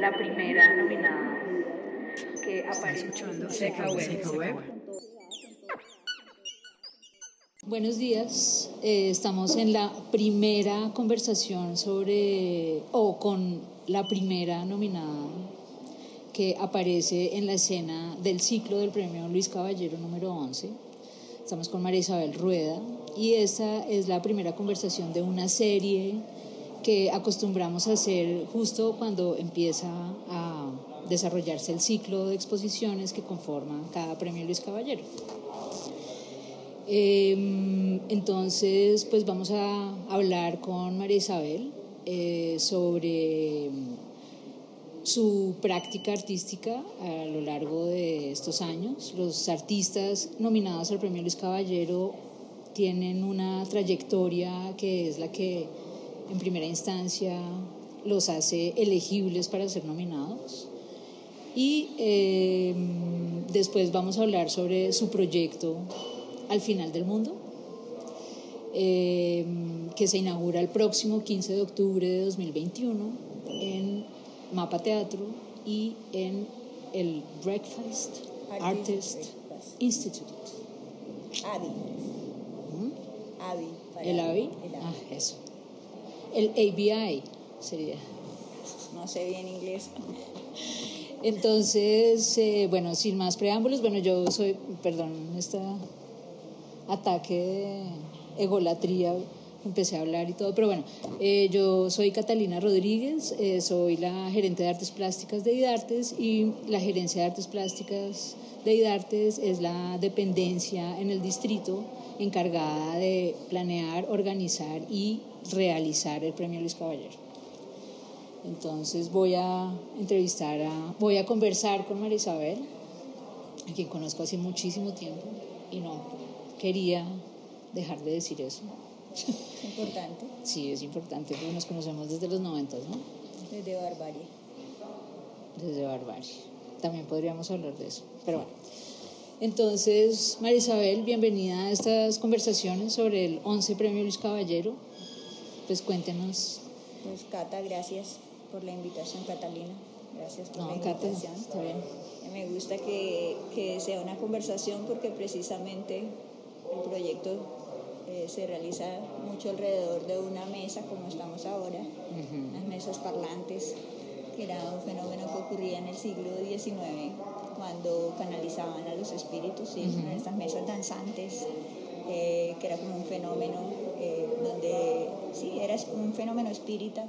la primera nominada que aparece en Buenos días, eh, estamos en la primera conversación sobre, o con la primera nominada que aparece en la escena del ciclo del premio Luis Caballero número 11. Estamos con María Isabel Rueda y esta es la primera conversación de una serie que acostumbramos a hacer justo cuando empieza a desarrollarse el ciclo de exposiciones que conforman cada premio Luis Caballero. Em, entonces, pues vamos a hablar con María Isabel eh, sobre su práctica artística a lo largo de estos años. Los artistas nominados al Premio Luis Caballero tienen una trayectoria que es la que en primera instancia los hace elegibles para ser nominados. Y eh, después vamos a hablar sobre su proyecto Al final del mundo, eh, que se inaugura el próximo 15 de octubre de 2021 en Mapa Teatro y en el Breakfast Artist, Institute. AVI. ¿Mm? ¿El AVI? Ah, eso. El ABI sería. No sé bien inglés. Entonces, eh, bueno, sin más preámbulos, bueno, yo soy, perdón, este ataque de egolatría, empecé a hablar y todo, pero bueno, eh, yo soy Catalina Rodríguez, eh, soy la gerente de artes plásticas de IDARTES y la gerencia de artes plásticas de IDARTES es la dependencia en el distrito encargada de planear, organizar y realizar el premio Luis Caballero. Entonces voy a entrevistar a, voy a conversar con María Isabel, a quien conozco hace muchísimo tiempo y no quería dejar de decir eso. ¿Es importante? Sí, es importante, porque nos conocemos desde los noventas, ¿no? Desde Barbarie. Desde Barbarie. También podríamos hablar de eso, pero bueno. Entonces, María Isabel, bienvenida a estas conversaciones sobre el 11 Premio Luis Caballero. Pues cuéntenos. Pues Cata, gracias por la invitación, Catalina. Gracias por la invitación. está bien. Me gusta que, que, sea una conversación porque precisamente el proyecto eh, se realiza mucho alrededor de una mesa como estamos ahora, unas mesas parlantes, que era un fenómeno que ocurría en el siglo XIX cuando canalizaban a los espíritus, ¿sí? estas mesas danzantes, eh, que era como un fenómeno eh, donde, sí, era un fenómeno espírita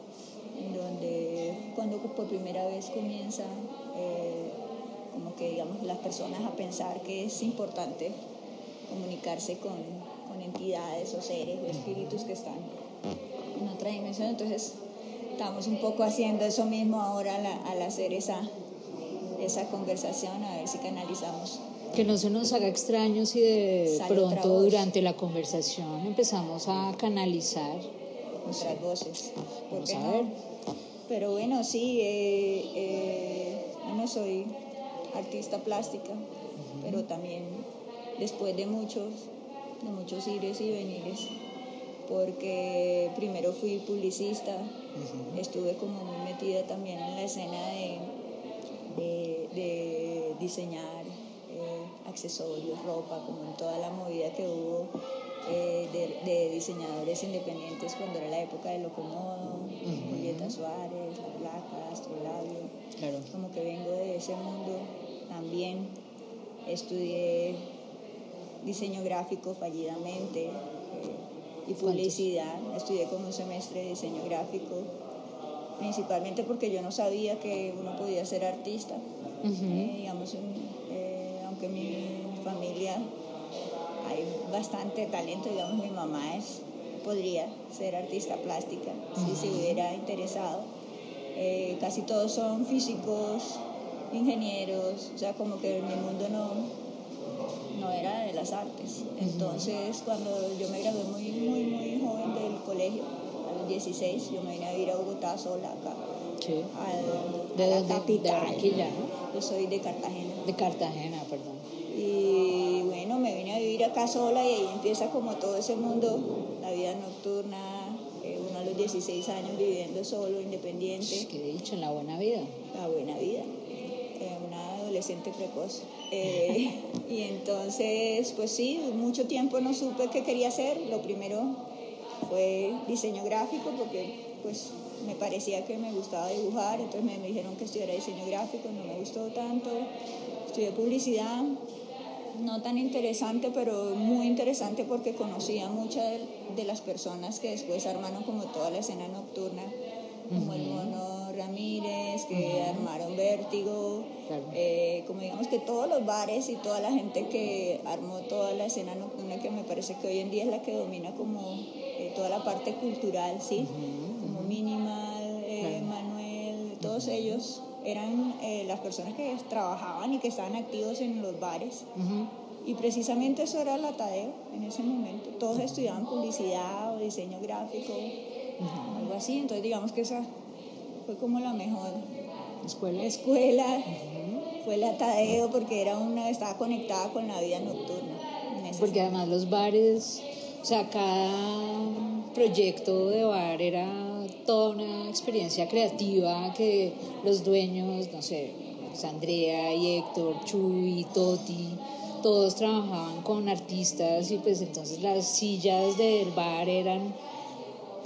donde cuando por primera vez comienza eh, como que digamos las personas a pensar que es importante comunicarse con, con entidades o seres o espíritus que están en otra dimensión. Entonces estamos un poco haciendo eso mismo ahora al, hacer esa, esa conversación a ver si canalizamos que no se nos haga extraño si de pronto durante la conversación empezamos a canalizar. Nuestras voces. Vamos a ver. Pero bueno, sí, eh, eh, yo no soy artista plástica, pero también después de muchos, de muchos ires y venires, porque primero fui publicista, estuve como muy metida también en la escena de, de, diseñar accesorios, ropa, como en toda la movida que hubo de, diseñadores independientes cuando era la época de Locomodo, Julieta Suárez, La Placa, Astrolabio. Claro. Como que vengo de ese mundo. También estudié diseño gráfico fallidamente eh, y publicidad. Estudié como un semestre de diseño gráfico, principalmente porque yo no sabía que uno podía ser artista. Eh, digamos, eh, aunque mi familia hay bastante talento, digamos, mi mamá es, podría ser artista plástica, si se hubiera interesado. Eh, casi todos son físicos, ingenieros, o sea, como que mi mundo no, no era de las artes. Entonces, cuando yo me gradué muy, muy, muy joven del colegio, a los 16, yo me vine a vivir a Bogotá sola acá. Sí. de, la capital. ¿no? Yo soy de Cartagena. De Cartagena, perdón. Y bueno, me vine a vivir acá sola y ahí empieza como todo ese mundo, la vida nocturna. Eh, uno a los 16 años viviendo solo, independiente. Qué dicho, la buena vida. La buena vida. Eh, una adolescente precoz. Eh, y entonces, pues sí, mucho tiempo no supe qué quería hacer. Lo primero fue diseño gráfico porque pues me parecía que me gustaba dibujar, entonces me, dijeron que estudiara diseño gráfico, no me gustó tanto. Estudié publicidad, no tan interesante, pero muy interesante porque conocía muchas de, las personas que después armaron como toda la escena nocturna, como el Mono Ramírez, que armaron Vértigo, eh, como digamos que todos los bares y toda la gente que armó toda la escena nocturna, que me parece que hoy en día es la que domina como eh, toda la parte cultural, ¿sí? Minimal, eh, Manuel, todos ellos eran eh, las personas que trabajaban y que estaban activos en los bares. Y precisamente eso era la Tadeo en ese momento. Todos estudiaban publicidad o diseño gráfico, algo así. Entonces digamos que esa fue como la mejor escuela. escuela. Fue la Tadeo porque era una, estaba conectada con la vida nocturna. Porque además los bares, o sea, cada proyecto de bar era toda una experiencia creativa que los dueños, no sé, Andrea y Héctor, Chuy, Toti, todos trabajaban con artistas y pues entonces las sillas del bar eran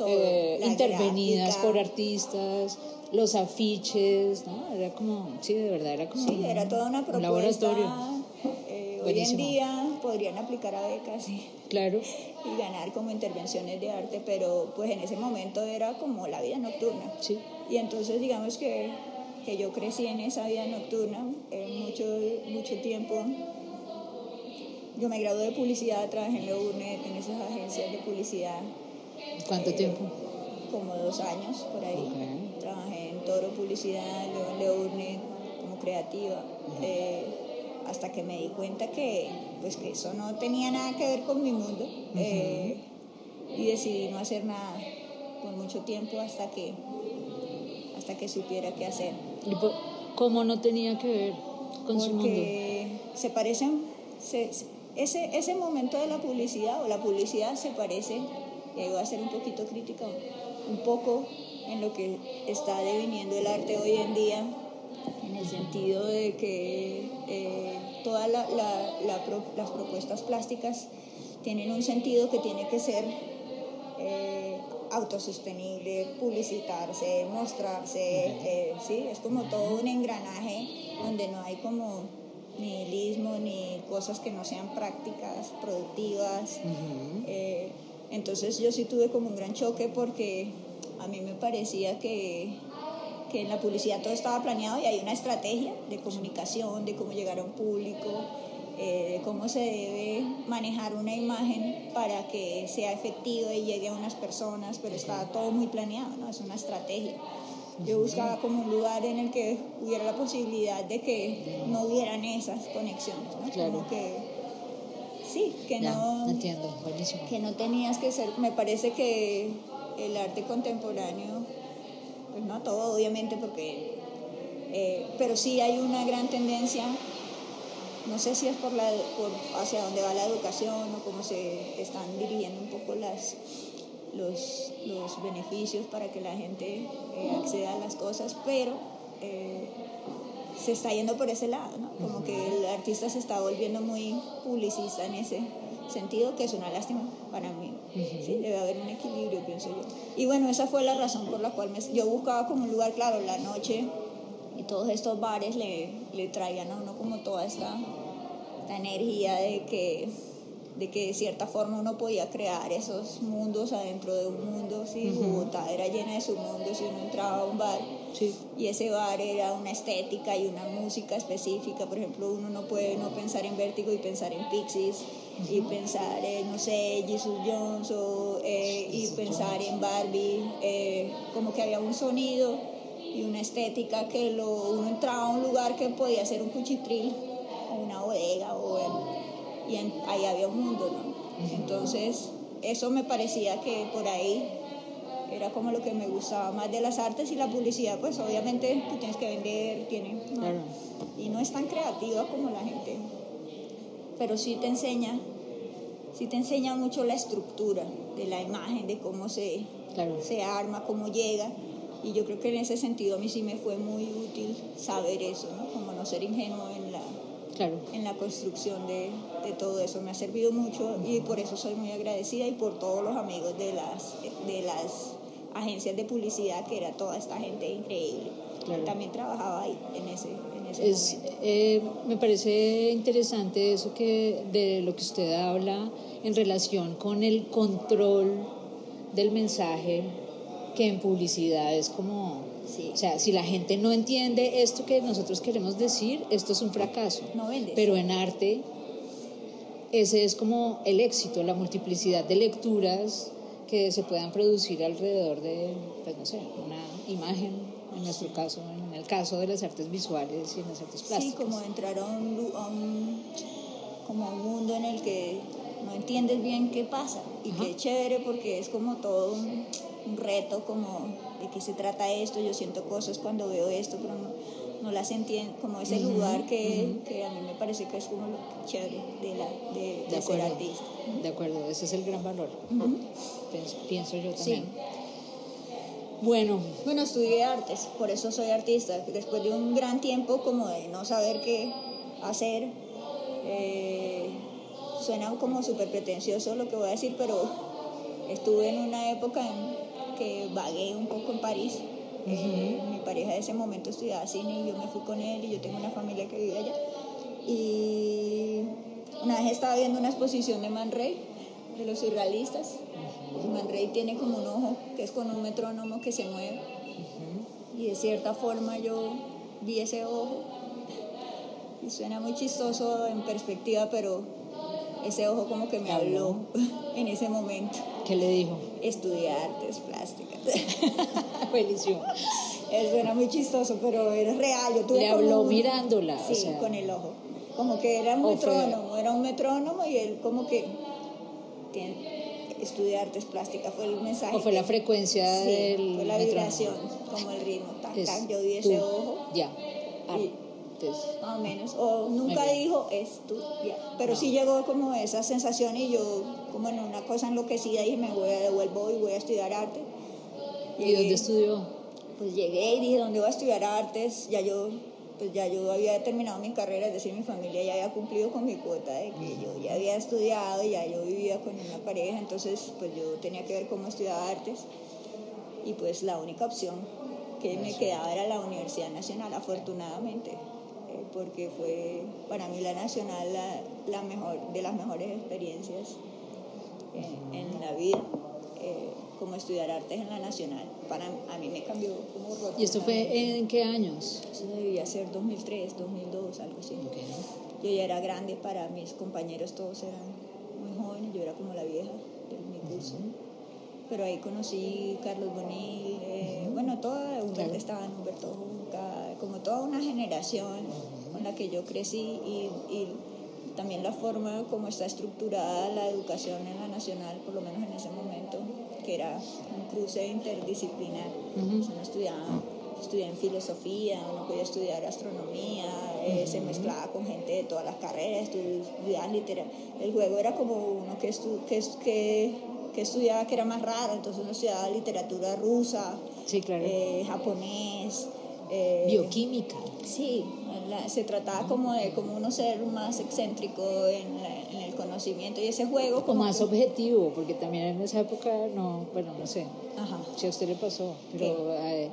eh, intervenidas por artistas, los afiches, ¿no? Era como, sí, de verdad, era como sí, era toda una propuesta, un laboratorio. Eh, hoy en día podrían aplicar a becas. y Claro y ganar como intervenciones de arte, pero pues en ese momento era como la vida nocturna. Sí. Y entonces digamos que, que yo crecí en esa vida nocturna eh, mucho, mucho tiempo. Yo me gradué de publicidad, trabajé en Leurnet, en esas agencias de publicidad. ¿Cuánto eh, tiempo? Como dos años por ahí. Trabajé en Toro Publicidad, luego en Leurnet como creativa hasta que me di cuenta que, pues, que eso no tenía nada que ver con mi mundo eh, y decidí no hacer nada por mucho tiempo hasta que, hasta que supiera qué hacer. ¿Y cómo no tenía que ver con su mundo? Porque se parecen, ese, ese momento de la publicidad o la publicidad se parece, y ahí voy a ser un poquito crítica, un poco en lo que está deviniendo el arte hoy en día en el sentido de que eh, todas las propuestas plásticas tienen un sentido que tiene que ser eh, autosostenible, publicitarse, mostrarse, eh, ¿sí? es como todo un engranaje donde no hay como nihilismo ni cosas que no sean prácticas, productivas. entonces yo sí tuve como un gran choque porque a mí me parecía que que en la publicidad todo estaba planeado y hay una estrategia de comunicación, de cómo llegar a un público, eh, de cómo se debe manejar una imagen para que sea efectiva y llegue a unas personas, pero estaba todo muy planeado, ¿no? Es una estrategia. Yo buscaba como un lugar en el que hubiera la posibilidad de que no hubieran esas conexiones, ¿no? Como que sí, que no entiendo, buenísimo. que no tenías que ser, me parece que el arte contemporáneo pues no todo obviamente porque, eh, pero sí hay una gran tendencia, no sé si es por, la, por hacia dónde va la educación o cómo se están dirigiendo un poco las, los, los beneficios para que la gente eh, acceda a las cosas, pero eh, se está yendo por ese lado, ¿no? como que el artista se está volviendo muy publicista en ese sentido, que es una lástima para mí. ¿sí? Debe haber un equilibrio, pienso yo. Y bueno, esa fue la razón por la cual me, yo buscaba como un lugar, claro, la noche y todos estos bares le, le traían a uno como toda esta, esta energía de que de que de cierta forma uno podía crear esos mundos adentro de un mundo, ¿sí? Bogotá era llena de su mundo si uno entraba a un bar y ese bar era una estética y una música específica, por ejemplo, uno no puede no pensar en Vértigo y pensar en Pixies y pensar en, no sé, Jesus Jones o, eh, y pensar en Barbie, eh, como que había un sonido y una estética que lo, uno entraba a un lugar que podía ser un cuchitril o una bodega o y ahí había un mundo, ¿no? Entonces, eso me parecía que por ahí era como lo que me gustaba más de las artes y la publicidad, pues obviamente tú tienes que vender, tiene, y no es tan creativa como la gente, pero sí te enseña, sí te enseña mucho la estructura de la imagen, de cómo se, se arma, cómo llega. Y yo creo que en ese sentido a mí sí me fue muy útil saber eso, ¿no? Como no ser ingenuo en la, en la construcción de, de, todo eso. Me ha servido mucho y por eso soy muy agradecida y por todos los amigos de las, de las agencias de publicidad, que era toda esta gente increíble. También trabajaba ahí en ese es, eh, me parece interesante eso que de lo que usted habla en relación con el control del mensaje que en publicidad es como o sea, si la gente no entiende esto que nosotros queremos decir, esto es un fracaso. No Pero en arte, ese es como el éxito, la multiplicidad de lecturas que se puedan producir alrededor de, pues no sé, una imagen, en nuestro caso, en el caso de las artes visuales y en las artes plásticas. Sí, como entrar a un, como un mundo en el que no entiendes bien qué pasa y qué chévere porque es como todo un, reto como de qué se trata esto, yo siento cosas cuando veo esto, pero no, las entiendo, como ese lugar que, que, a mí me parece que es como lo chévere de, la, de, de, ser artista. De acuerdo, ese es el gran valor, pienso, yo también. Bueno. Bueno, estudié artes, por eso soy artista. Después de un gran tiempo como de no saber qué hacer, eh, suena como súper pretencioso lo que voy a decir, pero estuve en una época en que vagué un poco en París. Eh, mi pareja de ese momento estudiaba cine y yo me fui con él y yo tengo una familia que vive allá. Y una vez estaba viendo una exposición de Man Ray, de los surrealistas. Man Ray tiene como un ojo que es con un metrónomo que se mueve. Y de cierta forma yo vi ese ojo. Y suena muy chistoso en perspectiva, pero ese ojo como que me habló en ese momento. ¿Qué le dijo? Estudiar artes plásticas. Buenísimo. Suena muy chistoso, pero era real. Yo tuve le habló mirándola. Sí, con el ojo. Como que era un metrónomo, era un metrónomo y él como que estudiar artes plásticas fue el mensaje. ¿O fue la frecuencia sí, del fue la vibración, como el ritmo. yo vi ese ojo. Ya. más o menos. O nunca dijo esto, ya. Pero sí llegó como esa sensación y yo, como en una cosa enloquecida, dije, me voy a devuelvo y voy a estudiar arte. ¿Y dónde estudió? Pues llegué y dije, ¿dónde voy a estudiar artes? Ya yo pues ya yo había terminado mi carrera, es decir, mi familia ya había cumplido con mi cuota de que yo ya había estudiado, ya yo vivía con una pareja, entonces pues yo tenía que ver cómo estudiaba artes y pues la única opción que me quedaba era la Universidad Nacional, afortunadamente, eh, porque fue para mí la Nacional la, mejor, de las mejores experiencias en la vida. Eh, como estudiar artes en la Nacional. Para a mí me cambió como. ¿Y esto fue en qué años? Eso debía ser 2003, 2002, algo así. Yo ya era grande para mis compañeros, todos eran muy jóvenes, yo era como la vieja de mi curso. Pero ahí conocí Carlos Bonil, eh, bueno, toda, Humberto estaba en Humberto Junca, como toda una generación con la que yo crecí y, y también la forma como está estructurada la educación en la nacional, por lo menos en ese momento, que era un cruce interdisciplinar. uno estudiaba, estudiaba en filosofía, uno podía estudiar astronomía, eh, se mezclaba con gente de todas las carreras, estudiaban literatura. El juego era como uno que, que, que, que, estudiaba que era más raro, entonces uno estudiaba literatura rusa, sí, claro. eh, japonés. Eh, Bioquímica. Sí, se trataba como de como uno ser más excéntrico en, el conocimiento y ese juego como más objetivo porque también en esa época no bueno no sé si a usted le pasó pero eh,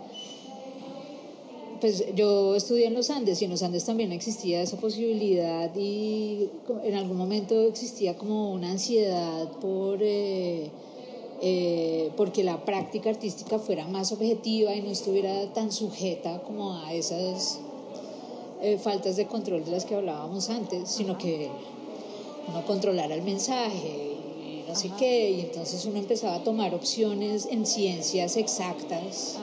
pues yo estudié en los Andes y en los Andes también existía esa posibilidad y en algún momento existía como una ansiedad por eh, eh, porque la práctica artística fuera más objetiva y no estuviera tan sujeta como a esas eh, faltas de control de las que hablábamos antes, sino que uno controlara el mensaje y no sé qué, y entonces uno empezaba a tomar opciones en ciencias exactas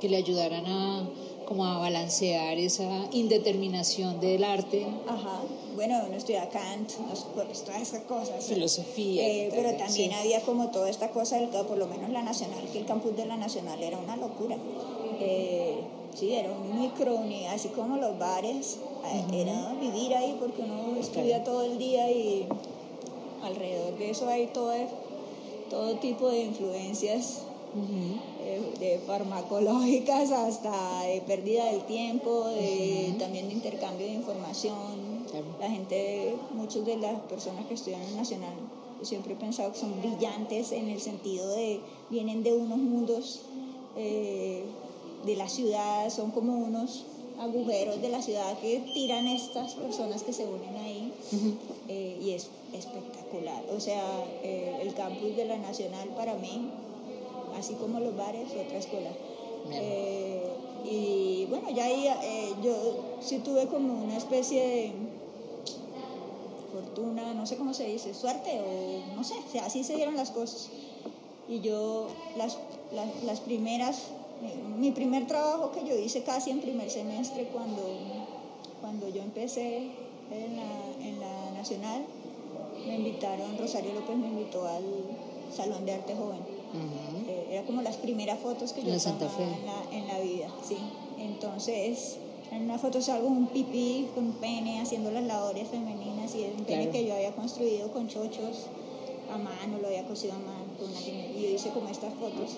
que le ayudaran a como a balancear esa indeterminación del arte. Ajá. Bueno, uno estudia Kant, todas esas cosas. Filosofía. Eh, pero también había como toda esta cosa, del, por lo menos la Nacional, que el campus de la Nacional era una locura. Eh, Sí, era un micro, así como los bares, eh, era vivir ahí porque uno estudia todo el día y alrededor de eso hay todo, todo tipo de influencias eh, de farmacológicas hasta de pérdida del tiempo, de, también de intercambio de información. La gente, muchas de las personas que estudian en el Nacional, yo siempre he pensado que son brillantes en el sentido de, vienen de unos mundos eh, de la ciudad, son como unos agujeros de la ciudad que tiran estas personas que se unen ahí eh, y es espectacular. O sea, eh, el campus de la Nacional para mí, así como los bares, otra escuela. Eh, y bueno, ya ahí yo sí tuve como una especie de fortuna, no sé cómo se dice, suerte o no sé, así se dieron las cosas. Y yo las, las, las primeras mi primer trabajo que yo hice casi en primer semestre cuando, cuando yo empecé en la, en la Nacional, me invitaron, Rosario López me invitó al Salón de Arte Joven. Eh, era como las primeras fotos que yo en Santa Fe. En, la, en la vida, sí. Entonces, en una foto salgo un pipí con un pene haciendo las labores femeninas y es un pene que yo había construido con chochos a mano, lo había cosido a mano, con una, y yo hice como estas fotos.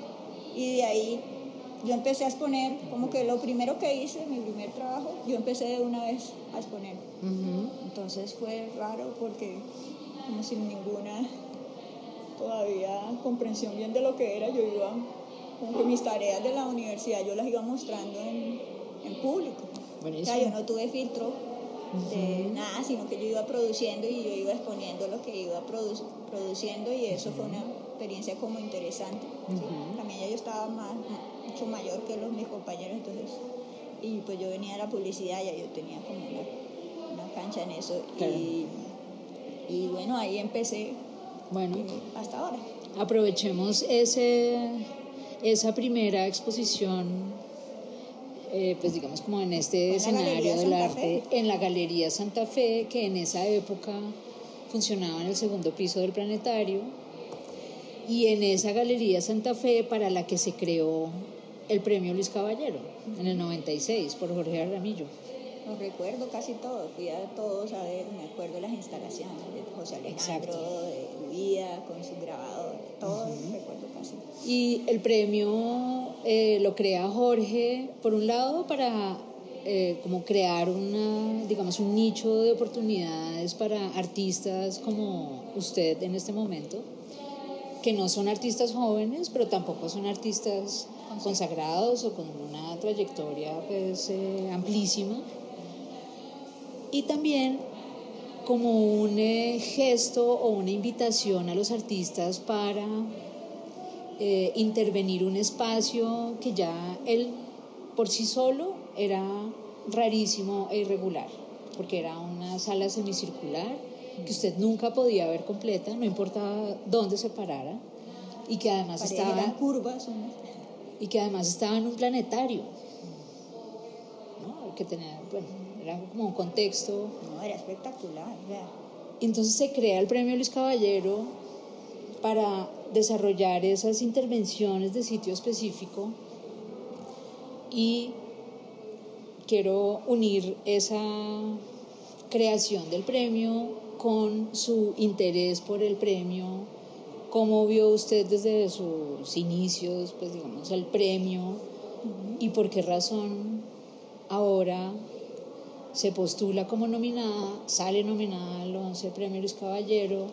Y de ahí yo empecé a exponer, como que lo primero que hice, mi primer trabajo, yo empecé de una vez a exponer. Entonces fue raro porque como sin ninguna todavía comprensión bien de lo que era, yo iba, como que mis tareas de la universidad yo las iba mostrando en, en público. O sea, yo no tuve filtro de nada, sino que yo iba produciendo y yo iba exponiendo lo que iba produciendo y eso fue una experiencia como interesante. También ya yo estaba más, mucho mayor que los mis compañeros, entonces, y pues yo venía de la publicidad, ya yo tenía como una, una cancha en eso. Y, y, bueno, ahí empecé. Bueno, eh, hasta ahora. Aprovechemos ese, esa primera exposición eh, pues digamos como en este escenario del arte, en la Galería Santa Fe, que en esa época funcionaba en el segundo piso del planetario, y en esa Galería Santa Fe para la que se creó el premio Luis Caballero en el 96 por Jorge Arramillo. Lo recuerdo casi todo, fui a todos a ver, me acuerdo de las instalaciones de José Alejandro, de Con su grabador, todo recuerdo casi. Y el premio eh, lo crea Jorge, por un lado, para eh, como crear una, digamos, un nicho de oportunidades para artistas como usted en este momento, que no son artistas jóvenes, pero tampoco son artistas consagrados o con una trayectoria pues, eh, amplísima. Y también como un eh, gesto o una invitación a los artistas para eh, intervenir un espacio que ya él por sí solo era rarísimo e irregular, porque era una sala semicircular que usted nunca podía ver completa, no importaba dónde se parara, y que además estaba... curvas. Y que además estaba en un planetario, ¿no? Que tenía, bueno, era como un contexto... No, era espectacular, Entonces se crea el premio Luis Caballero para desarrollar esas intervenciones de sitio específico y quiero unir esa creación del premio con su interés por el premio, cómo vio usted desde sus inicios, pues digamos, el premio y por qué razón ahora se postula como nominada, sale nominada al 11 Premio Luis Caballero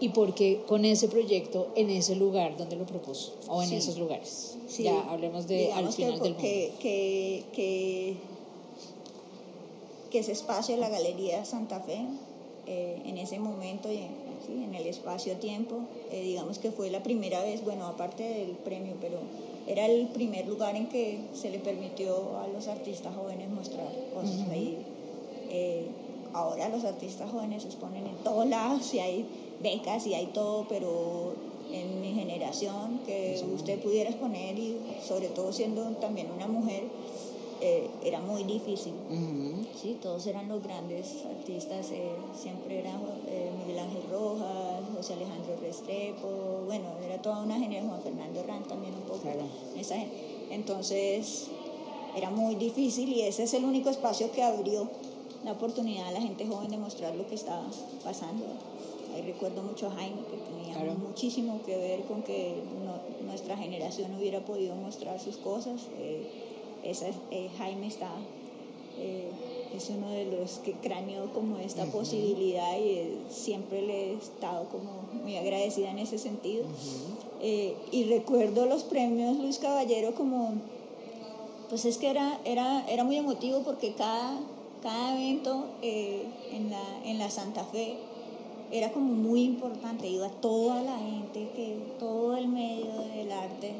y por qué con ese proyecto en ese lugar donde lo propuso o en esos lugares. Ya hablemos de al final del mundo. Que, que, que, que ese espacio de la Galería Santa Fe eh, en ese momento y en, el espacio-tiempo, eh, digamos que fue la primera vez, bueno, aparte del premio, pero era el primer lugar en que se le permitió a los artistas jóvenes mostrar cosas ahí. Eh, ahora los artistas jóvenes se exponen en todos lados y hay becas y hay todo, pero en mi generación que usted pudiera exponer y sobre todo siendo también una mujer, eh, era muy difícil. ¿sí? Todos eran los grandes artistas, eh, siempre era eh, Miguel Ángel Rojas, José Alejandro Restrepo, bueno, era toda una generación, Juan Fernando Rand también un poco. Esa, entonces era muy difícil y ese es el único espacio que abrió la oportunidad a la gente joven de mostrar lo que estaba pasando. ahí recuerdo mucho a Jaime, que tenía muchísimo que ver con que nuestra generación hubiera podido mostrar sus cosas. Eh, esa, eh, Jaime está, eh, es uno de los que craneó como esta posibilidad y siempre le he estado como muy agradecida en ese sentido. y recuerdo los premios Luis Caballero como, pues es que era, era, era muy emotivo porque cada, cada evento en, la, en la Santa Fe era como muy importante, iba toda la gente, que todo el medio del arte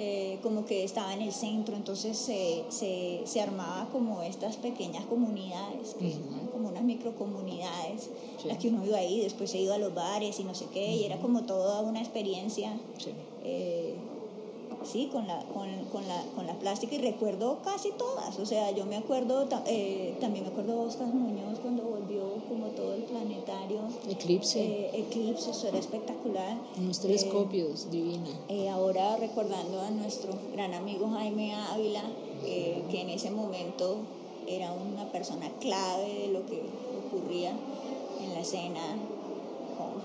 eh, como que estaba en el centro, entonces se, se, se armaba como estas pequeñas comunidades, como unas microcomunidades, las que uno iba ahí, después se iba a los bares y no sé qué, y era como toda una experiencia. Eh, sí, con la, con, con, la, con la plástica y recuerdo casi todas. O sea, yo me acuerdo, eh, también me acuerdo de Oscar Muñoz cuando volvió como todo el planetario. Eclipse. Eh, eclipse, eso era espectacular. Unos telescopios, eh, divina. ahora recordando a nuestro gran amigo Jaime Ávila, que en ese momento era una persona clave de lo que ocurría en la escena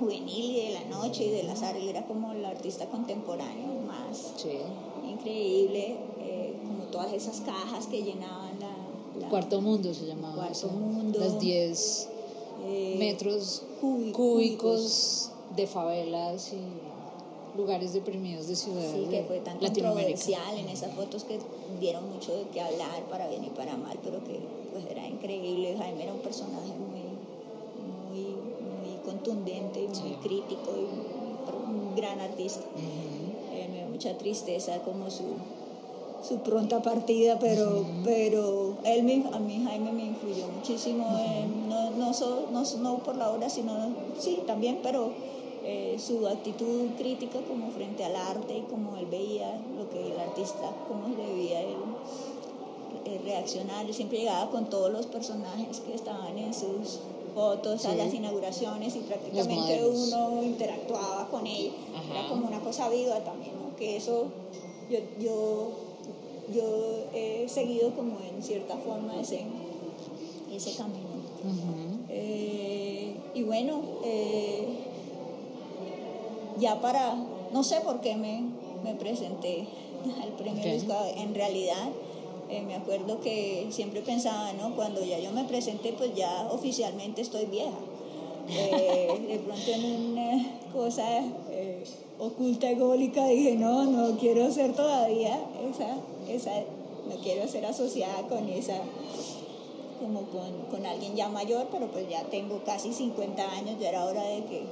juvenil y de la noche y de la él era como el artista contemporáneo más increíble, eh, como todas esas cajas que llenaban la... Cuarto Mundo se llamaba. Cuarto Mundo. Las 10 eh, metros cúbicos, de favelas y lugares deprimidos de ciudad. Sí, que fue tan controversial en esas fotos que dieron mucho de qué hablar para bien y para mal, pero que pues era increíble. Jaime era un personaje muy contundente y muy crítico y un gran artista. Eh, me da mucha tristeza como su, su pronta partida, pero, pero él me, a mí Jaime me influyó muchísimo, no, no, no, no, por la obra, sino, sí, también, pero eh, su actitud crítica como frente al arte y como él veía lo que el artista, cómo debía él reaccionar, él siempre llegaba con todos los personajes que estaban en sus fotos a las inauguraciones y prácticamente uno interactuaba con ella. Era como una cosa viva también, que eso yo, yo, yo he seguido como en cierta forma ese, ese camino. Eh, y bueno, eh, ya para, no sé por qué me, me presenté al premio en realidad eh, me acuerdo que siempre pensaba, ¿no? Cuando ya yo me presenté, pues ya oficialmente estoy vieja. Eh, de pronto en una cosa eh, oculta, ególica, dije, no, no quiero ser todavía esa, esa, no quiero ser asociada con esa, como con, con alguien ya mayor, pero pues ya tengo casi 50 años, ya era hora de que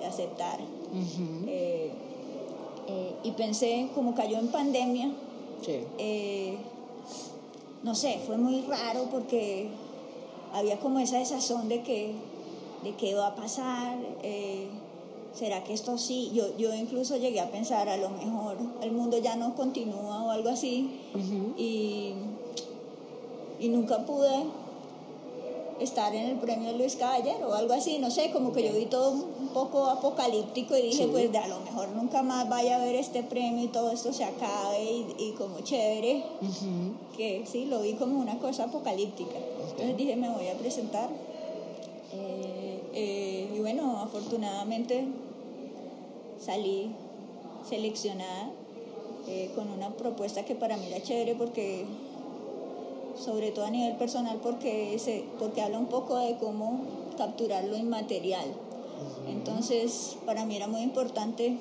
de aceptar. y pensé, como cayó en pandemia, sí no sé, fue muy raro porque había como esa desazón de que, de qué va a pasar, eh, ¿será que esto sí? Yo, yo incluso llegué a pensar, a lo mejor el mundo ya no continúa o algo así, y, y nunca pude estar en el premio Luis Caballero o algo así, no sé, como que yo vi todo un poco apocalíptico y dije, pues de a lo mejor nunca más vaya a ver este premio y todo esto se acabe y, como chévere, que sí, lo vi como una cosa apocalíptica. Entonces dije, me voy a presentar. Eh, eh, y bueno, afortunadamente salí seleccionada eh, con una propuesta que para mí era chévere porque sobre todo a nivel personal porque, se, porque habla un poco de cómo capturar lo inmaterial. Entonces, para mí era muy importante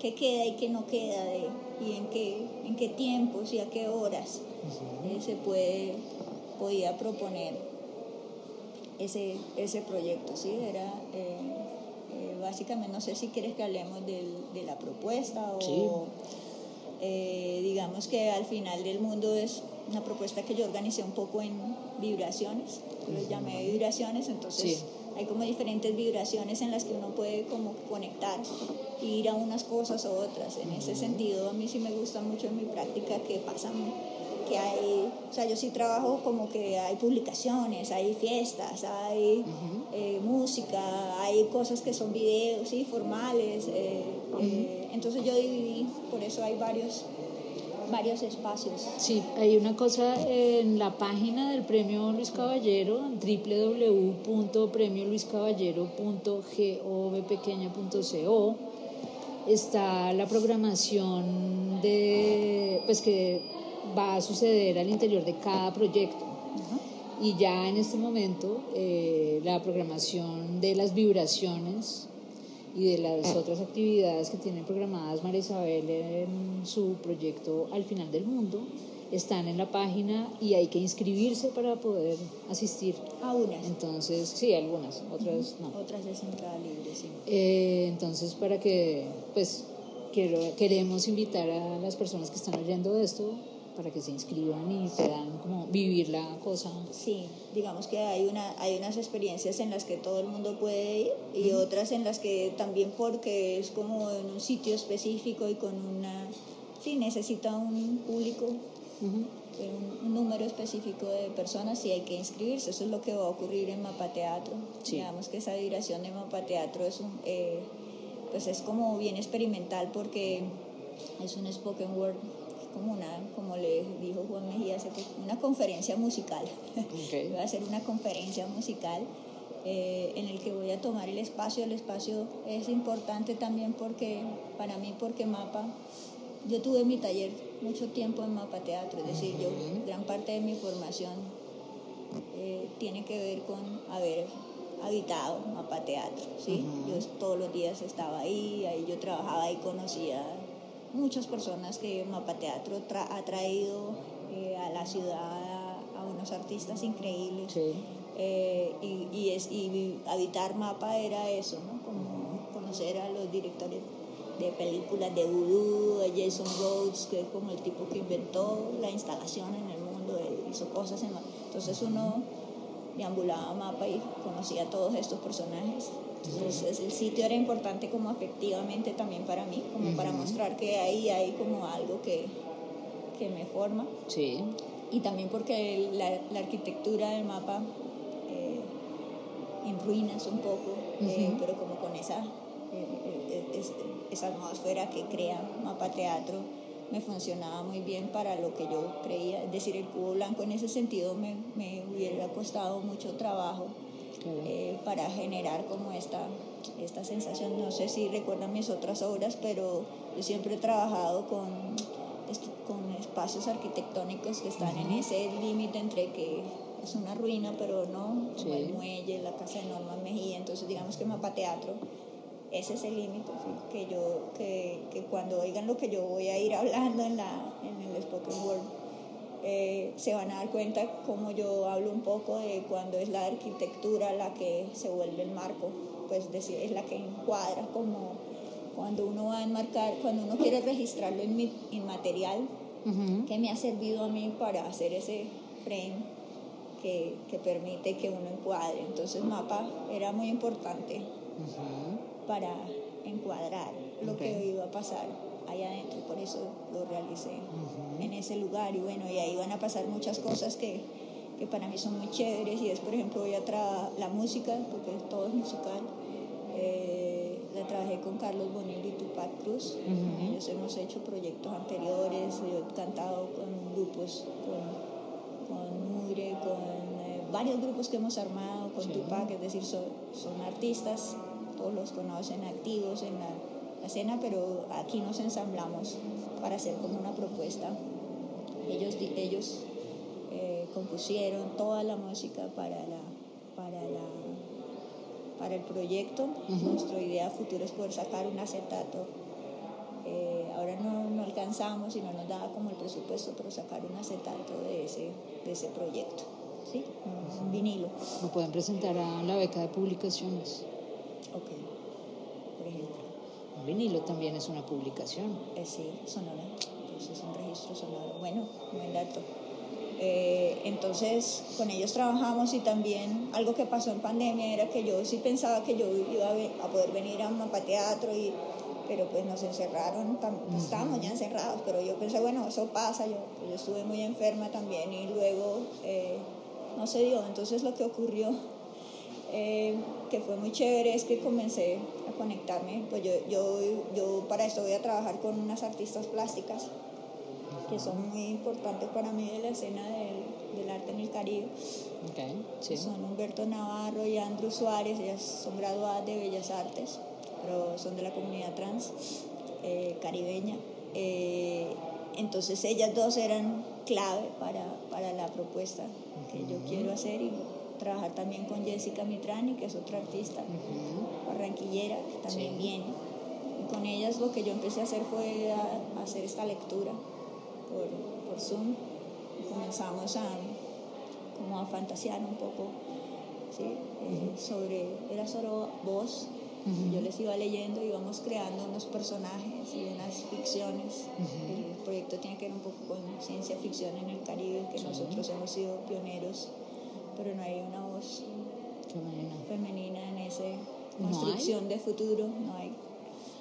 qué queda y qué no queda de, y en qué, en qué tiempos y a qué horas eh, se puede, podía proponer ese, ese proyecto. ¿sí? Era, eh, eh, básicamente, no sé si quieres que hablemos del, de la propuesta o digamos que al final del mundo es una propuesta que yo organicé un poco en vibraciones, lo llamé vibraciones, entonces hay como diferentes vibraciones en las que uno puede como conectar, ir a unas cosas o otras. En ese sentido, a mí sí me gusta mucho en mi práctica que pasan, que hay, o sea, yo sí trabajo como que hay publicaciones, hay fiestas, hay eh, música, hay cosas que son videos, sí, formales. Eh, eh, entonces yo dividí, por eso hay varios varios espacios. Sí, hay una cosa en la página del Premio Luis Caballero, www.premioluiscaballero.govpequeña.co, está la programación de, pues que va a suceder al interior de cada proyecto. Y ya en este momento eh, la programación de las vibraciones y de las otras actividades que tienen programadas María Isabel en su proyecto Al Final del Mundo están en la página y hay que inscribirse para poder asistir. A unas. Entonces, sí, algunas, otras no. Otras es entrada libre, sí. Eh, entonces, para que, pues, quiero, queremos invitar a las personas que están oyendo esto para que se inscriban y puedan como vivir la cosa. Sí, digamos que hay, una, hay unas experiencias en las que todo el mundo puede ir y otras en las que también porque es como en un sitio específico y con una... Sí, necesita un público, un, un número específico de personas y hay que inscribirse. Eso es lo que va a ocurrir en Mapa Teatro. Digamos que esa vibración de Mapa Teatro es, un, eh, pues es como bien experimental porque es un spoken word como una, como le dijo Juan Mejía hace una conferencia musical. voy a hacer una conferencia musical eh, en el que voy a tomar el espacio. El espacio es importante también porque, para mí, porque Mapa, yo tuve mi taller mucho tiempo en Mapa Teatro, es decir, yo, gran parte de mi formación eh, tiene que ver con haber habitado Mapa Teatro, ¿sí? Yo todos los días estaba ahí, ahí yo trabajaba y conocía muchas personas que Mapa Teatro ha traído eh, a la ciudad a, unos artistas increíbles. Eh, y, es, y habitar Mapa era eso, ¿no? Como conocer a los directores de películas de voodoo, a Jason Rhodes, que es como el tipo que inventó la instalación en el mundo, hizo cosas en Entonces uno deambulaba Mapa y conocía a todos estos personajes. Entonces el sitio era importante como afectivamente también para mí, como para mostrar que ahí hay como algo que, que me forma. Sí. Y también porque la, la arquitectura del mapa eh, en ruinas un poco, eh, pero como con esa, eh, esa atmósfera que crea Mapa Teatro me funcionaba muy bien para lo que yo creía. Es decir, el cubo blanco en ese sentido me, me hubiera costado mucho trabajo eh, para generar como esta, esta sensación. No sé si recuerdan mis otras obras, pero yo siempre he trabajado con, con espacios arquitectónicos que están en ese límite entre que es una ruina, pero no, como el muelle, la casa de Norma Mejía, entonces digamos que Mapa Teatro, ese es el límite, que yo, que, que, cuando oigan lo que yo voy a ir hablando en, la, en el Spoken Word, eh, se van a dar cuenta como yo hablo un poco de cuando es la arquitectura la que se vuelve el marco, pues decir, es la que encuadra como cuando uno va a enmarcar, cuando uno quiere registrarlo en mi inmaterial, que me ha servido a mí para hacer ese frame que, que permite que uno encuadre. Entonces mapa era muy importante para encuadrar lo que iba a pasar allá adentro, por eso lo realicé en ese lugar. Y bueno, y ahí van a pasar muchas cosas que, que para mí son muy chéveres. Y es por ejemplo voy a trabajar la música, porque todo es musical, eh, la trabajé con Carlos Bonillo y Tupac Cruz, ellos hemos hecho proyectos anteriores, yo he cantado con grupos, con, con Mugre, con eh, varios grupos que hemos armado con Tupac, es decir, son, son artistas, todos los conocen activos en la la cena, pero aquí nos ensamblamos para hacer como una propuesta. Ellos, ellos eh, compusieron toda la música para, la, para, la, para el proyecto. Nuestra idea futura es poder sacar un acetato. Eh, ahora no, no, alcanzamos y no nos daba como el presupuesto, pero sacar un acetato de ese, de ese proyecto. ¿sí? Un vinilo. Lo pueden presentar a la beca de publicaciones. Ok vinilo también es una publicación. Eh, sí, sonora. Entonces es un registro sonoro. Bueno, buen dato. Eh, entonces con ellos trabajamos y también algo que pasó en pandemia era que yo sí pensaba que yo iba a, poder venir a Mapa Teatro y pero pues nos encerraron, estábamos ya encerrados, pero yo pensé, bueno, eso pasa, yo, pues, yo estuve muy enferma también y luego eh, no se dio, entonces lo que ocurrió eh, que fue muy chévere es que comencé a conectarme, pues yo, yo, yo para esto voy a trabajar con unas artistas plásticas que son muy importantes para mí de la escena del, del arte en el Caribe. Okay, sí. Son Humberto Navarro y Andrew Suárez, ellas son graduadas de Bellas Artes, pero son de la comunidad trans eh, caribeña. Eh, entonces ellas dos eran clave para, para la propuesta que yo quiero hacer y trabajar también con Jessica Mitrani, que es otra artista barranquillera, que también viene. Y con ellas lo que yo empecé a hacer fue a, hacer esta lectura por, por Zoom. Y comenzamos a, como a fantasear un poco ¿sí? Eh, sobre, era solo voz, yo les iba leyendo y íbamos creando unos personajes y unas ficciones. El proyecto tiene que ver un poco con ciencia ficción en el Caribe, que nosotros hemos sido pioneros, pero no hay una voz femenina, en esa construcción de futuro. No hay.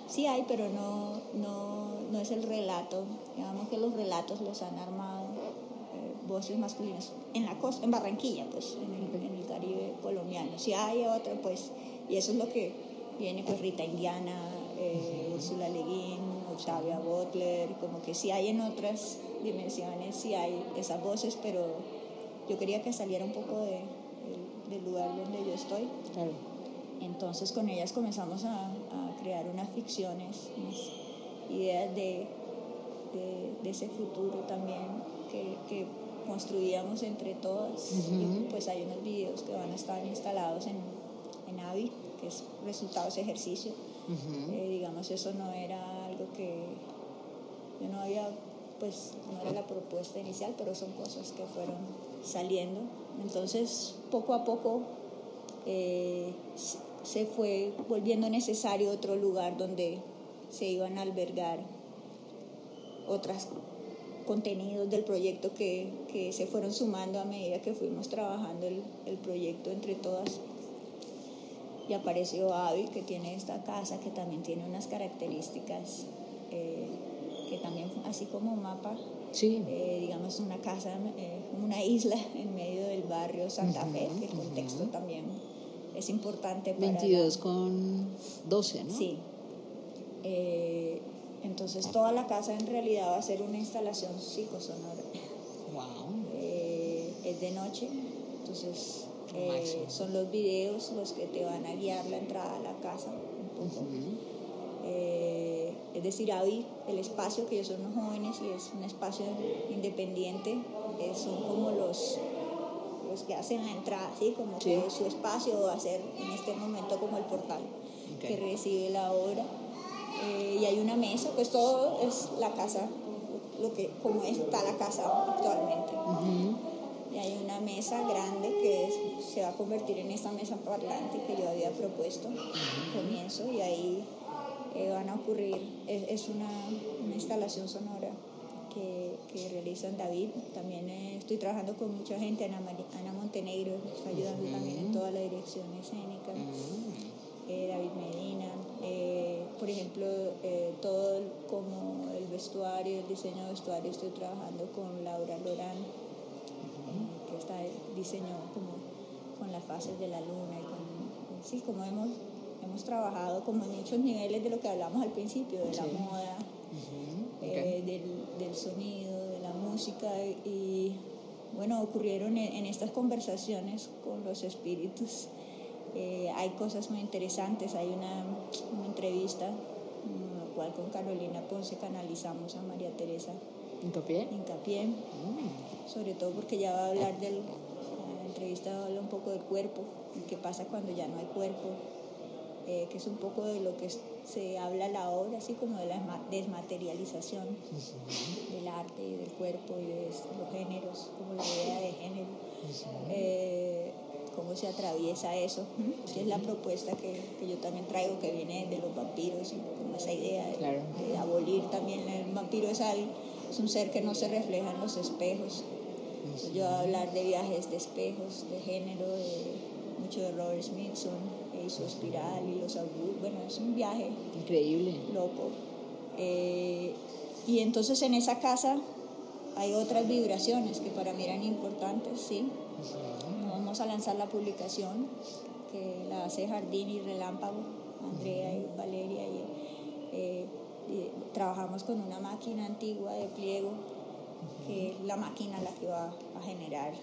Sí hay, pero no, no, no es el relato. Digamos que los relatos los han armado eh, voces masculinas en la costa, en Barranquilla, pues, en el, en el Caribe colombiano. Si hay otra, pues, y eso es lo que viene pues Rita Indiana, eh, Úrsula Leguín, Octavia Butler, como que sí hay en otras dimensiones, sí hay esas voces, pero yo quería que saliera un poco de, del lugar donde yo estoy. Claro. Entonces con ellas comenzamos a, a crear unas ficciones, unas ideas de, de, de, ese futuro también que, que construíamos entre todas. y pues hay unos videos que van a estar instalados en, en AVI que es resultado de ese ejercicio. Eh, digamos, eso no era algo que yo no había, pues no era la propuesta inicial, pero son cosas que fueron saliendo. Entonces, poco a poco eh, se fue volviendo necesario otro lugar donde se iban a albergar otros contenidos del proyecto que, que, se fueron sumando a medida que fuimos trabajando el, el proyecto entre todas y apareció Avi, que tiene esta casa, que también tiene unas características, eh, también, así como mapa, sí. eh, digamos, una casa, eh, una isla en medio del barrio Santa Fe, que el contexto también es importante para... 22 con 12, ¿no? Sí. Eh, entonces toda la casa en realidad va a ser una instalación psicosonora. Wow. Es de noche, entonces son los videos los que te van a guiar la entrada a la casa un poco. Es decir, Avi, el espacio que ellos son unos jóvenes y es un espacio independiente, eh, son como los, los que hacen la entrada, ¿sí? como Sí. que su espacio va a ser en este momento como el portal Ok. que recibe la obra. Eh, y hay una mesa, pues todo es la casa, lo que, como está la casa actualmente. Y hay una mesa grande que es- se va a convertir en esta mesa parlante que yo había propuesto al comienzo y ahí eh, van a ocurrir, es, es una, una instalación sonora que, que realizan David. También eh, estoy trabajando con mucha gente, Ana, Ana Montenegro está ayudando también en toda la dirección escénica, eh, David Medina, eh, por ejemplo, eh, todo como el vestuario, el diseño de vestuario, estoy trabajando con Laura Lorán que está diseñó como con las fases de la luna y con sí como hemos hemos trabajado como en muchos niveles de lo que hablamos al principio de la moda eh, del, del sonido de la música y bueno ocurrieron en, en estas conversaciones con los espíritus. Eh, hay cosas muy interesantes hay una, una entrevista en la cual con Carolina Ponce canalizamos a María Teresa ¿Hincapié? hincapié Mm. sobre todo porque ya va a hablar del, la entrevista habla un poco del cuerpo y qué pasa cuando ya no hay cuerpo, eh, que es un poco de lo que se habla la obra, así como de la desma- desmaterialización del arte y del cuerpo y de los géneros, como la idea de género, eh, cómo se atraviesa eso, que es la propuesta que, que yo también traigo, que viene de los vampiros, como esa idea de, Claro. de abolir también, el vampiro es, es un ser que no se refleja en los espejos, yo voy a hablar de viajes de espejos, de género, de mucho de Robert Smithson su espiral y los augurios. Bueno, es un viaje Increíble. loco. Eh, y entonces en esa casa hay otras vibraciones que para mí eran importantes, ¿sí? Vamos a lanzar la publicación que la hace Jardín y Relámpago, Andrea y Valeria. Y, eh, y trabajamos con una máquina antigua de pliego que es la máquina la que va a generar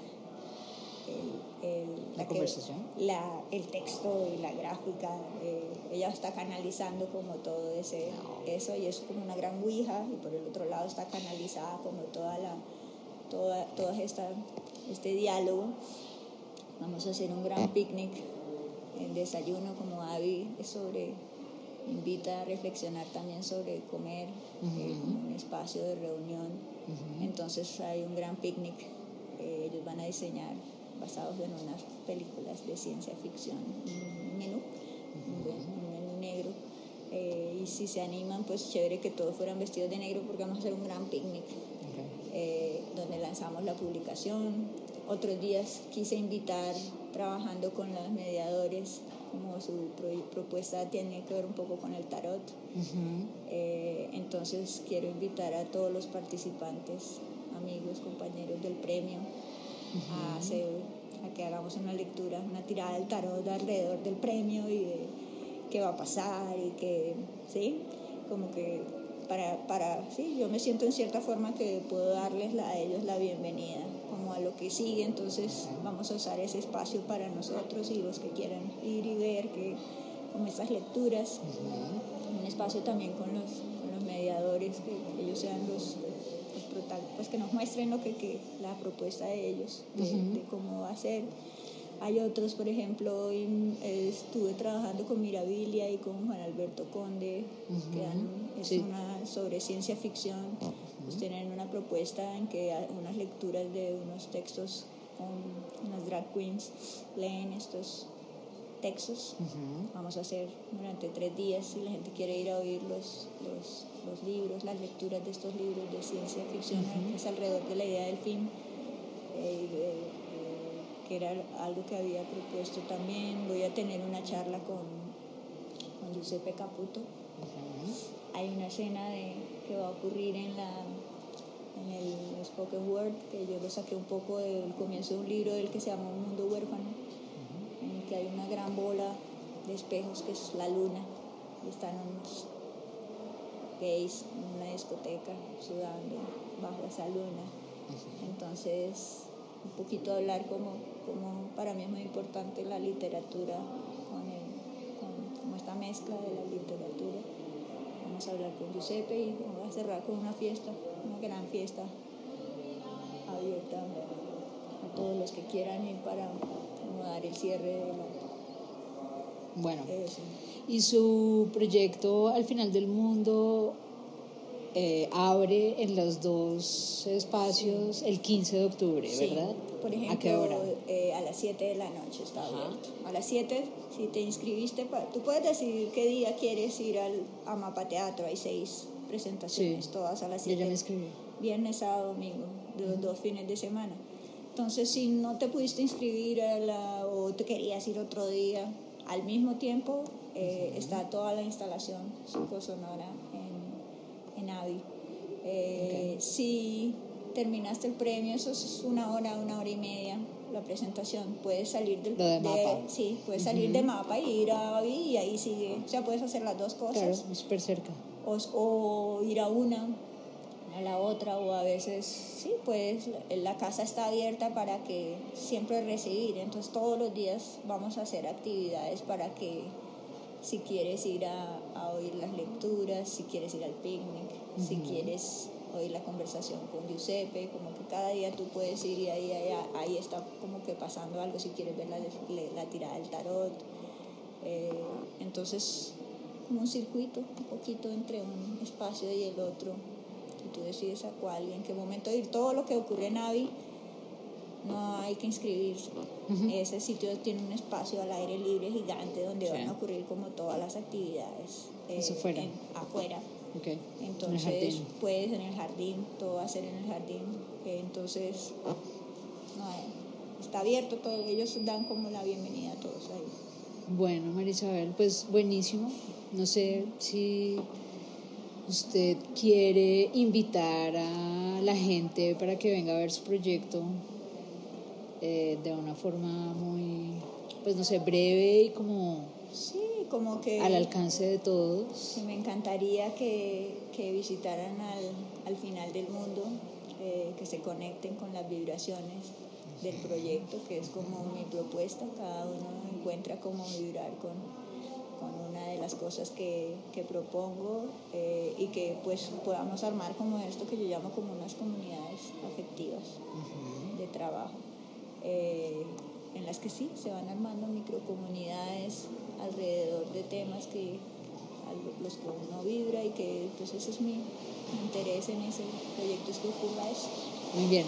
el, el, la, conversación. la, el texto y la gráfica. Eh, ella está canalizando como todo ese, eso y es como una gran ouija y por el otro lado está canalizada como toda la, toda, toda esta, este diálogo. Vamos a hacer un gran picnic, el desayuno como es sobre invita a reflexionar también sobre comer, eh, un espacio de reunión. Entonces hay un gran picnic, eh, ellos van a diseñar basados en unas películas de ciencia ficción, un menú, un menú negro. Eh, y si se animan, pues chévere que todos fueran vestidos de negro porque vamos a hacer un gran picnic donde lanzamos la publicación. Otros días quise invitar, trabajando con los mediadores, como su propuesta tiene que ver un poco con el tarot. Eh, entonces quiero invitar a todos los participantes, amigos, compañeros del premio, a, hacer, a que hagamos una lectura, una tirada del tarot alrededor del premio y de qué va a pasar y que, ¿sí? Como que para, para, sí, yo me siento en cierta forma que puedo darles a ellos la bienvenida como a lo que sigue, entonces vamos a usar ese espacio para nosotros y los que quieran ir y ver que como estas lecturas, un espacio también con los, con los mediadores, que ellos sean los, pues que nos muestren lo que, que la propuesta de ellos, de, cómo va a ser. Hay otros, por ejemplo, hoy estuve trabajando con Mirabilia y con Juan Alberto Conde, que dan, es una sobre ciencia ficción. Pues tienen una propuesta en que unas lecturas de unos textos con unas drag queens leen estos textos. Vamos a hacer durante tres días si la gente quiere ir a oír los, los, los libros, las lecturas de estos libros de ciencia ficción, es alrededor de la idea del fin. Eh, que era algo que había propuesto también. Voy a tener una charla con, con Giuseppe Caputo. Hay una escena de, que va a ocurrir en, la, en el Spoken Word, que yo lo saqué un poco del comienzo de un libro del que se llama Un Mundo Huérfano, que hay una gran bola de espejos que es la luna, y están unos gays en una discoteca sudando bajo esa luna. Entonces, un poquito hablar como como para mí es muy importante la literatura con, con, esta mezcla de la literatura. Vamos a hablar con Giuseppe y vamos a cerrar con una fiesta, una gran fiesta abierta a todos los que quieran ir para dar el cierre de la... Bueno, y su proyecto al final del mundo eh, abre en los dos espacios el 15 de octubre, ¿verdad? Por ejemplo, ¿a qué hora? Eh, a las 7 de la noche está abierto. A las 7, si te inscribiste, tú puedes decidir qué día quieres ir al Amapa Teatro. Hay seis presentaciones, todas a las 7. Yo ya me inscribí. Viernes, sábado, domingo, de los dos fines de semana. Entonces, si no te pudiste inscribir a la, o te querías ir otro día, al mismo tiempo eh, está toda la instalación psicosonora en AVI. Eh, si terminaste el premio, eso es una hora, una hora y media la presentación. Puedes salir del de, mapa. Sí, puedes salir de mapa y ir a AVI y ahí sigue. O sea, puedes hacer las dos cosas. Claro, súper cerca. O, o, ir a una, a la otra, o a veces, sí, pues la casa está abierta para que siempre recibir. Entonces, todos los días vamos a hacer actividades para que si quieres ir a, a oír las lecturas, si quieres ir al picnic, si quieres oír la conversación con Giuseppe, como que cada día tú puedes ir y ahí, ahí, ahí está como que pasando algo, si quieres ver la, la tirada del tarot. Eh, entonces, como un circuito, un poquito entre un espacio y el otro, tú decides a cuál y en qué momento ir. Todo lo que ocurre en Avi no hay que inscribirse. Ese sitio tiene un espacio al aire libre gigante donde van a ocurrir como todas las actividades. Eh, Eso fuera. afuera. Entonces, puedes en el jardín, todo va a ser en el jardín. entonces, está abierto todo, ellos dan como la bienvenida a todos ahí. Bueno, Marisabel, pues buenísimo. No sé si usted quiere invitar a la gente para que venga a ver su proyecto eh, de una forma muy, pues no sé, breve y como, sí, como que al alcance de todos. Me encantaría que, que visitaran al, al, final del mundo eh, que se conecten con las vibraciones del proyecto, que es como mi propuesta, cada uno encuentra cómo vibrar con, con una de las cosas que, que propongo eh, y que pues podamos armar como esto que yo llamo como unas comunidades afectivas de trabajo, eh, en las que sí, se van armando microcomunidades alrededor de temas que los que uno vibra y que entonces pues, ese es mi interés en ese proyecto es que ocurra eso. Muy bien.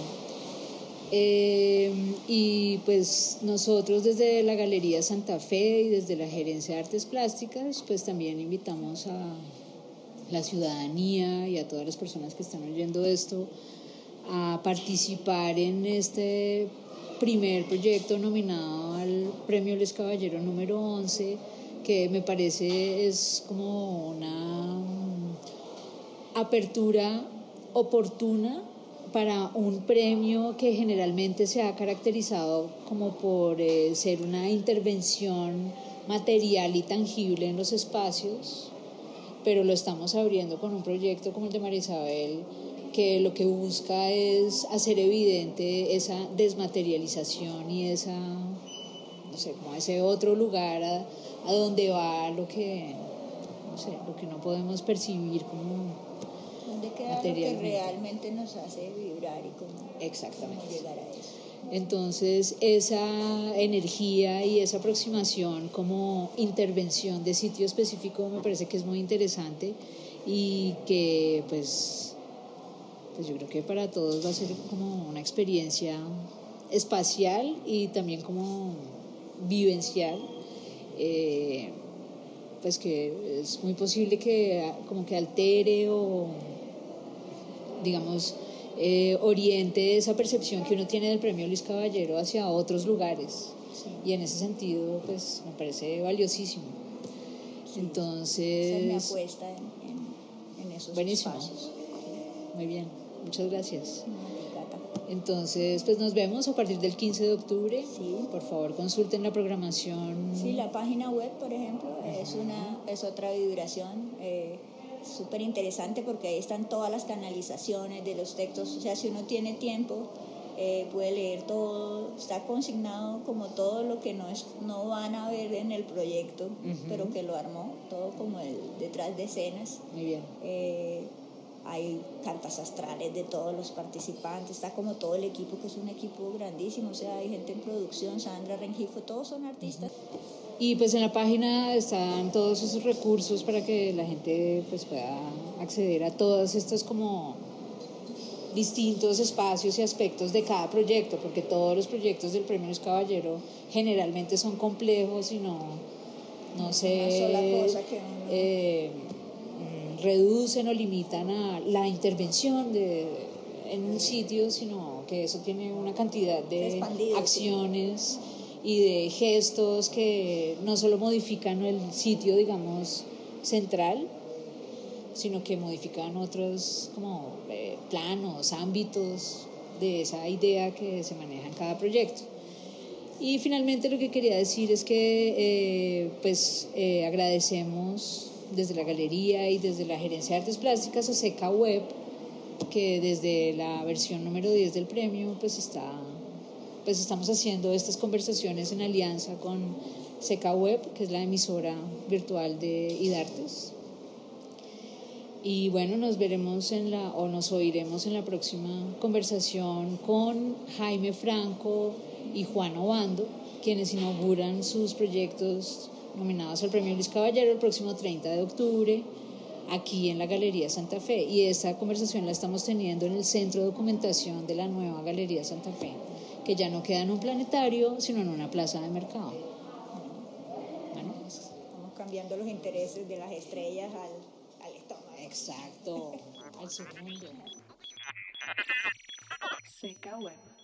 Eh, y pues nosotros desde la Galería Santa Fe y desde la Gerencia de Artes Plásticas, pues también invitamos a la ciudadanía y a todas las personas que están oyendo esto a participar en este primer proyecto nominado al Premio Les Caballero número 11, que me parece es como una apertura oportuna para un premio que generalmente se ha caracterizado como por eh, ser una intervención material y tangible en los espacios, pero lo estamos abriendo con un proyecto como el de María Isabel, que lo que busca es hacer evidente esa desmaterialización y esa, no sé, como ese otro lugar a, a donde va lo que, no sé, lo que no podemos percibir como ¿Dónde queda lo que realmente nos hace vibrar y cómo, Exactamente. llegar a eso? Entonces, esa energía y esa aproximación como intervención de sitio específico me parece que es muy interesante y que pues, pues yo creo que para todos va a ser como una experiencia espacial y también como vivencial. Eh, pues que es muy posible que como que altere o digamos, eh, oriente esa percepción que uno tiene del premio Luis Caballero hacia otros lugares. Y en ese sentido, pues me parece valiosísimo. Entonces. Es mi apuesta en, en, esos buenísimo. Muy bien, muchas gracias. Entonces, pues nos vemos a partir del 15 de octubre. Sí. Por favor, consulten la programación. Sí, la página web, por ejemplo, es, una, es otra vibración. Eh, súper interesante porque ahí están todas las canalizaciones de los textos, o sea, si uno tiene tiempo, eh, puede leer todo, está consignado como todo lo que no, es, no van a ver en el proyecto, pero que lo armó, todo como el detrás de escenas. Muy bien. Eh, hay cartas astrales de todos los participantes, está como todo el equipo, que es un equipo grandísimo, o sea, hay gente en producción, Sandra Rengifo, todos son artistas. Y pues en la página están todos esos recursos para que la gente pues pueda acceder a todos estos como distintos espacios y aspectos de cada proyecto, porque todos los proyectos del Premio Luis Caballero generalmente son complejos y no, no se eh, reducen o limitan a la intervención de, en un sitio, sino que eso tiene una cantidad de acciones y de gestos que no solo modifican el sitio, digamos, central, sino que modifican otros como eh, planos, ámbitos de esa idea que se maneja en cada proyecto. Y finalmente lo que quería decir es que eh, pues eh, agradecemos desde la galería y desde la gerencia de artes plásticas a Seca Web que desde la versión número 10 del premio pues está pues estamos haciendo estas conversaciones en alianza con Seca Web, que es la emisora virtual de IDARTES. Y bueno, nos veremos en la, o nos oiremos en la próxima conversación con Jaime Franco y Juan Obando, quienes inauguran sus proyectos nominados al Premio Luis Caballero el próximo 30 de octubre aquí en la Galería Santa Fe. Y esta conversación la estamos teniendo en el Centro de Documentación de la nueva Galería Santa Fe que ya no queda en un planetario, sino en una plaza de mercado. Bueno. Estamos cambiando los intereses de las estrellas al, al estómago. Exacto, al segundo. Seca Web.